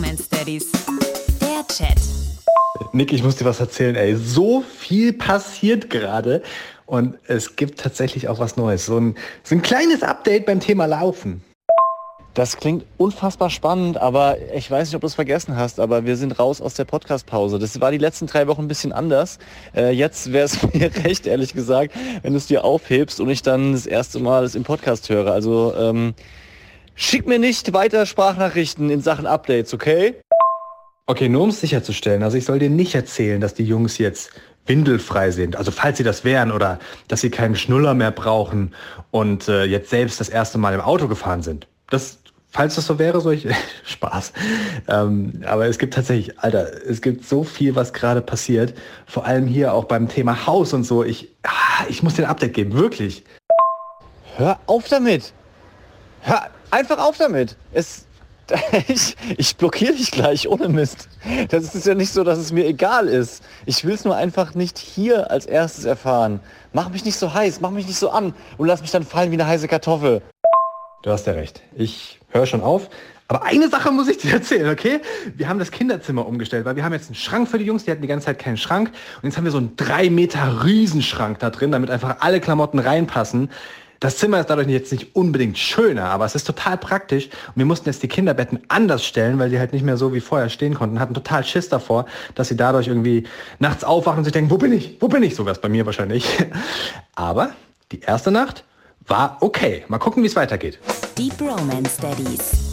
Bromance Daddies. Der Chat. Nick, ich muss dir was erzählen, ey. So viel passiert gerade. Und es gibt tatsächlich auch was Neues. So ein, so ein kleines Update beim Thema Laufen. Das klingt unfassbar spannend, aber ich weiß nicht, ob du es vergessen hast, aber wir sind raus aus der Podcast-Pause. Das war die letzten drei Wochen ein bisschen anders. Äh, jetzt wäre es mir recht, ehrlich gesagt, wenn du es dir aufhebst und ich dann das erste Mal es im Podcast höre. Also ähm, schick mir nicht weiter Sprachnachrichten in Sachen Updates, okay? Okay, nur um es sicherzustellen. Also ich soll dir nicht erzählen, dass die Jungs jetzt windelfrei sind. Also falls sie das wären oder dass sie keinen Schnuller mehr brauchen und äh, jetzt selbst das erste Mal im Auto gefahren sind. Das falls das so wäre, soll ich Spaß. Ähm, aber es gibt tatsächlich, Alter, es gibt so viel, was gerade passiert. Vor allem hier auch beim Thema Haus und so. Ich, ah, ich muss dir ein Update geben, wirklich. Hör auf damit! Hör einfach auf damit! Es, ich, ich blockiere dich gleich, ohne Mist. Das ist ja nicht so, dass es mir egal ist. Ich will es nur einfach nicht hier als erstes erfahren. Mach mich nicht so heiß, mach mich nicht so an und lass mich dann fallen wie eine heiße Kartoffel. Du hast ja recht. Ich höre schon auf. Aber eine Sache muss ich dir erzählen, okay? Wir haben das Kinderzimmer umgestellt, weil wir haben jetzt einen Schrank für die Jungs, die hatten die ganze Zeit keinen Schrank. Und jetzt haben wir so einen drei Meter Riesenschrank da drin, damit einfach alle Klamotten reinpassen. Das Zimmer ist dadurch jetzt nicht unbedingt schöner, aber es ist total praktisch. Und wir mussten jetzt die Kinderbetten anders stellen, weil die halt nicht mehr so wie vorher stehen konnten. Hatten total Schiss davor, dass sie dadurch irgendwie nachts aufwachen und sich denken, wo bin ich? Wo bin ich? Sogar bei mir wahrscheinlich. Aber die erste Nacht war okay. Mal gucken, wie es weitergeht. Die Bromance Daddies.